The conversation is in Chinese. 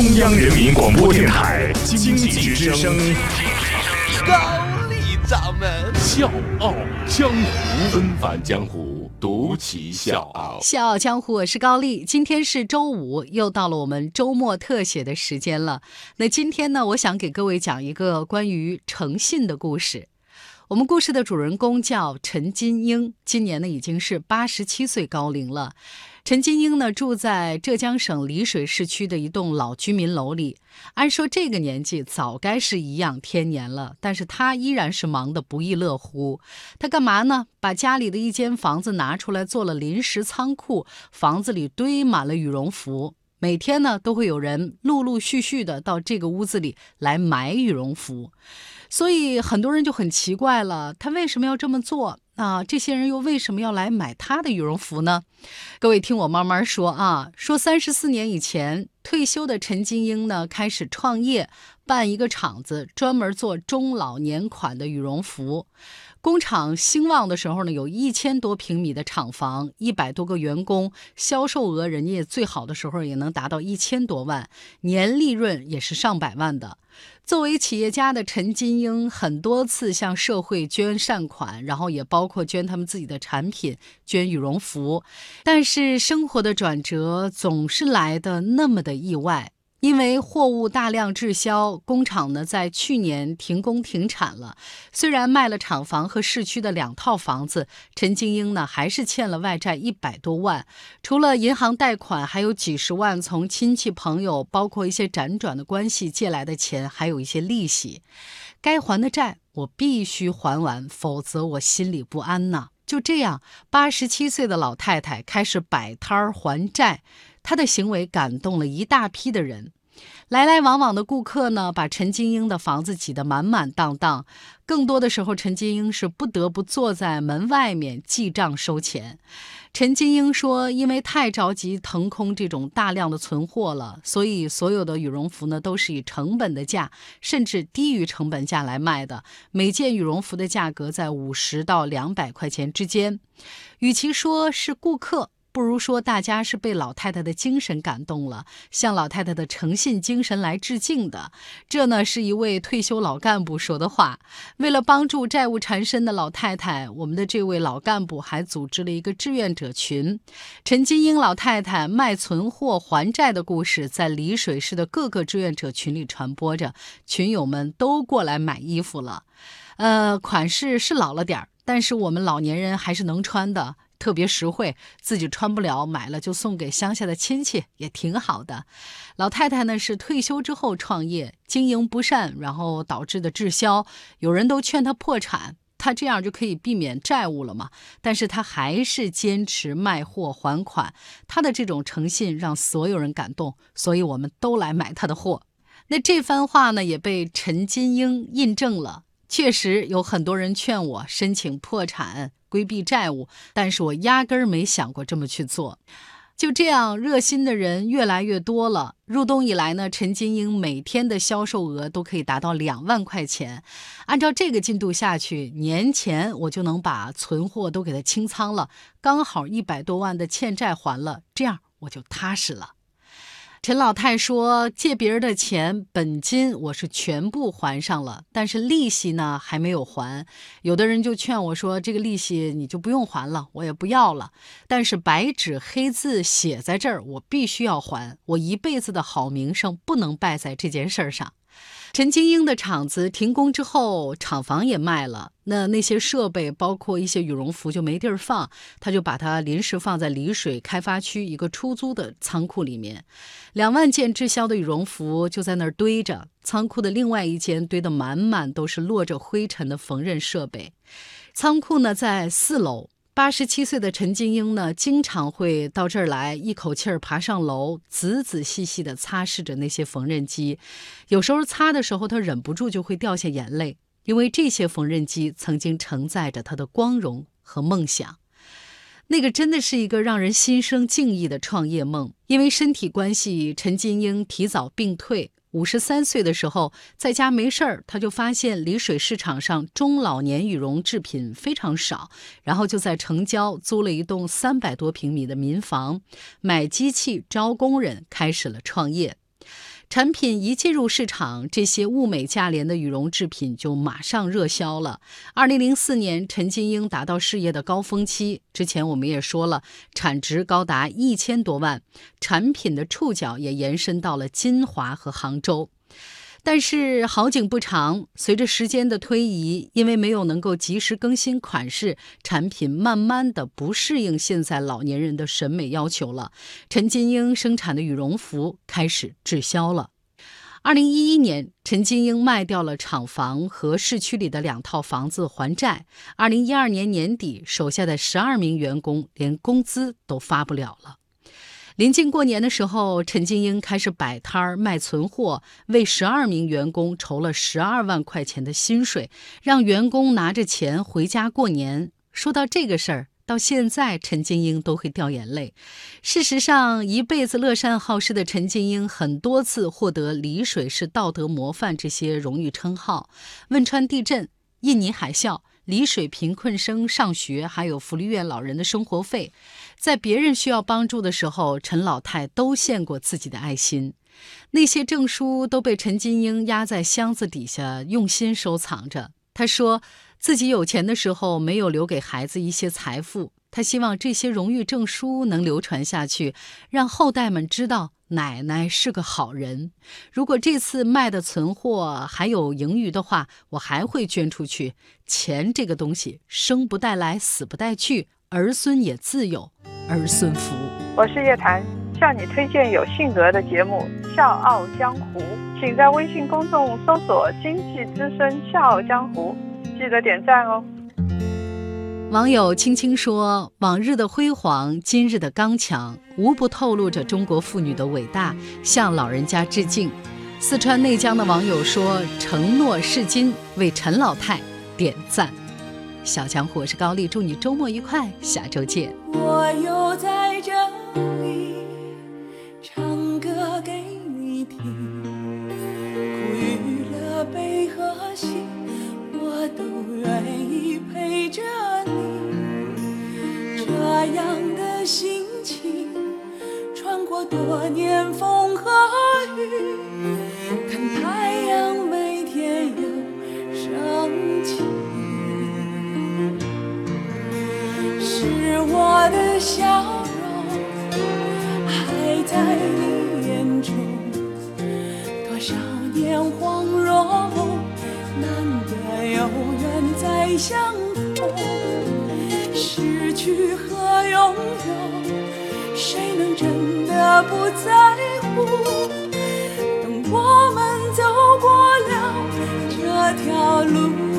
中央人民广播电台经济之声，高丽掌门笑傲江湖，恩返江湖，独骑笑傲。笑傲江湖，我是高丽。今天是周五，又到了我们周末特写的时间了。那今天呢，我想给各位讲一个关于诚信的故事。我们故事的主人公叫陈金英，今年呢已经是八十七岁高龄了。陈金英呢住在浙江省丽水市区的一栋老居民楼里。按说这个年纪早该是颐养天年了，但是他依然是忙得不亦乐乎。他干嘛呢？把家里的一间房子拿出来做了临时仓库，房子里堆满了羽绒服。每天呢都会有人陆陆续续的到这个屋子里来买羽绒服。所以很多人就很奇怪了，他为什么要这么做？啊，这些人又为什么要来买他的羽绒服呢？各位听我慢慢说啊。说三十四年以前退休的陈金英呢，开始创业，办一个厂子，专门做中老年款的羽绒服。工厂兴旺的时候呢，有一千多平米的厂房，一百多个员工，销售额人家最好的时候也能达到一千多万，年利润也是上百万的。作为企业家的陈金英，很多次向社会捐善款，然后也包括捐他们自己的产品，捐羽绒服。但是生活的转折总是来的那么的意外。因为货物大量滞销，工厂呢在去年停工停产了。虽然卖了厂房和市区的两套房子，陈金英呢还是欠了外债一百多万。除了银行贷款，还有几十万从亲戚朋友，包括一些辗转的关系借来的钱，还有一些利息。该还的债我必须还完，否则我心里不安呐。就这样，八十七岁的老太太开始摆摊儿还债。他的行为感动了一大批的人，来来往往的顾客呢，把陈金英的房子挤得满满当当。更多的时候，陈金英是不得不坐在门外面记账收钱。陈金英说：“因为太着急腾空这种大量的存货了，所以所有的羽绒服呢，都是以成本的价，甚至低于成本价来卖的。每件羽绒服的价格在五十到两百块钱之间。与其说是顾客。”不如说，大家是被老太太的精神感动了，向老太太的诚信精神来致敬的。这呢，是一位退休老干部说的话。为了帮助债务缠身的老太太，我们的这位老干部还组织了一个志愿者群。陈金英老太太卖存货还债的故事，在丽水市的各个志愿者群里传播着，群友们都过来买衣服了。呃，款式是老了点儿，但是我们老年人还是能穿的。特别实惠，自己穿不了，买了就送给乡下的亲戚，也挺好的。老太太呢是退休之后创业，经营不善，然后导致的滞销，有人都劝她破产，她这样就可以避免债务了嘛。但是她还是坚持卖货还款，她的这种诚信让所有人感动，所以我们都来买她的货。那这番话呢也被陈金英印证了，确实有很多人劝我申请破产。规避债务，但是我压根儿没想过这么去做。就这样，热心的人越来越多了。入冬以来呢，陈金英每天的销售额都可以达到两万块钱。按照这个进度下去，年前我就能把存货都给他清仓了，刚好一百多万的欠债还了，这样我就踏实了。陈老太说：“借别人的钱，本金我是全部还上了，但是利息呢还没有还。有的人就劝我说：‘这个利息你就不用还了，我也不要了。’但是白纸黑字写在这儿，我必须要还，我一辈子的好名声不能败在这件事上。”陈金英的厂子停工之后，厂房也卖了，那那些设备，包括一些羽绒服就没地儿放，他就把它临时放在丽水开发区一个出租的仓库里面。两万件滞销的羽绒服就在那儿堆着，仓库的另外一间堆得满满都是落着灰尘的缝纫设备。仓库呢在四楼。八十七岁的陈金英呢，经常会到这儿来，一口气儿爬上楼，仔仔细细地擦拭着那些缝纫机。有时候擦的时候，她忍不住就会掉下眼泪，因为这些缝纫机曾经承载着她的光荣和梦想。那个真的是一个让人心生敬意的创业梦。因为身体关系，陈金英提早病退。五十三岁的时候，在家没事儿，他就发现丽水市场上中老年羽绒制品非常少，然后就在城郊租了一栋三百多平米的民房，买机器、招工人，开始了创业。产品一进入市场，这些物美价廉的羽绒制品就马上热销了。二零零四年，陈金英达到事业的高峰期。之前我们也说了，产值高达一千多万，产品的触角也延伸到了金华和杭州。但是好景不长，随着时间的推移，因为没有能够及时更新款式，产品慢慢的不适应现在老年人的审美要求了。陈金英生产的羽绒服开始滞销了。二零一一年，陈金英卖掉了厂房和市区里的两套房子还债。二零一二年年底，手下的十二名员工连工资都发不了了。临近过年的时候，陈金英开始摆摊儿卖存货，为十二名员工筹了十二万块钱的薪水，让员工拿着钱回家过年。说到这个事儿，到现在陈金英都会掉眼泪。事实上，一辈子乐善好施的陈金英，很多次获得“丽水市道德模范”这些荣誉称号。汶川地震、印尼海啸。丽水贫困生上学，还有福利院老人的生活费，在别人需要帮助的时候，陈老太都献过自己的爱心。那些证书都被陈金英压在箱子底下，用心收藏着。他说自己有钱的时候没有留给孩子一些财富，他希望这些荣誉证书能流传下去，让后代们知道。奶奶是个好人，如果这次卖的存货还有盈余的话，我还会捐出去。钱这个东西，生不带来，死不带去，儿孙也自有儿孙福。我是叶檀，向你推荐有性格的节目《笑傲江湖》，请在微信公众搜索“经济之声笑傲江湖”，记得点赞哦。网友青青说：“往日的辉煌，今日的刚强，无不透露着中国妇女的伟大，向老人家致敬。”四川内江的网友说：“承诺是金，为陈老太点赞。”小强，我是高丽，祝你周末愉快，下周见。我又在这样的心情，穿过多年风和雨，看太阳每天又升起，是我的笑容还在你眼中，多少年恍若梦，难得有缘再相逢。失去和拥有，谁能真的不在乎？等我们走过了这条路。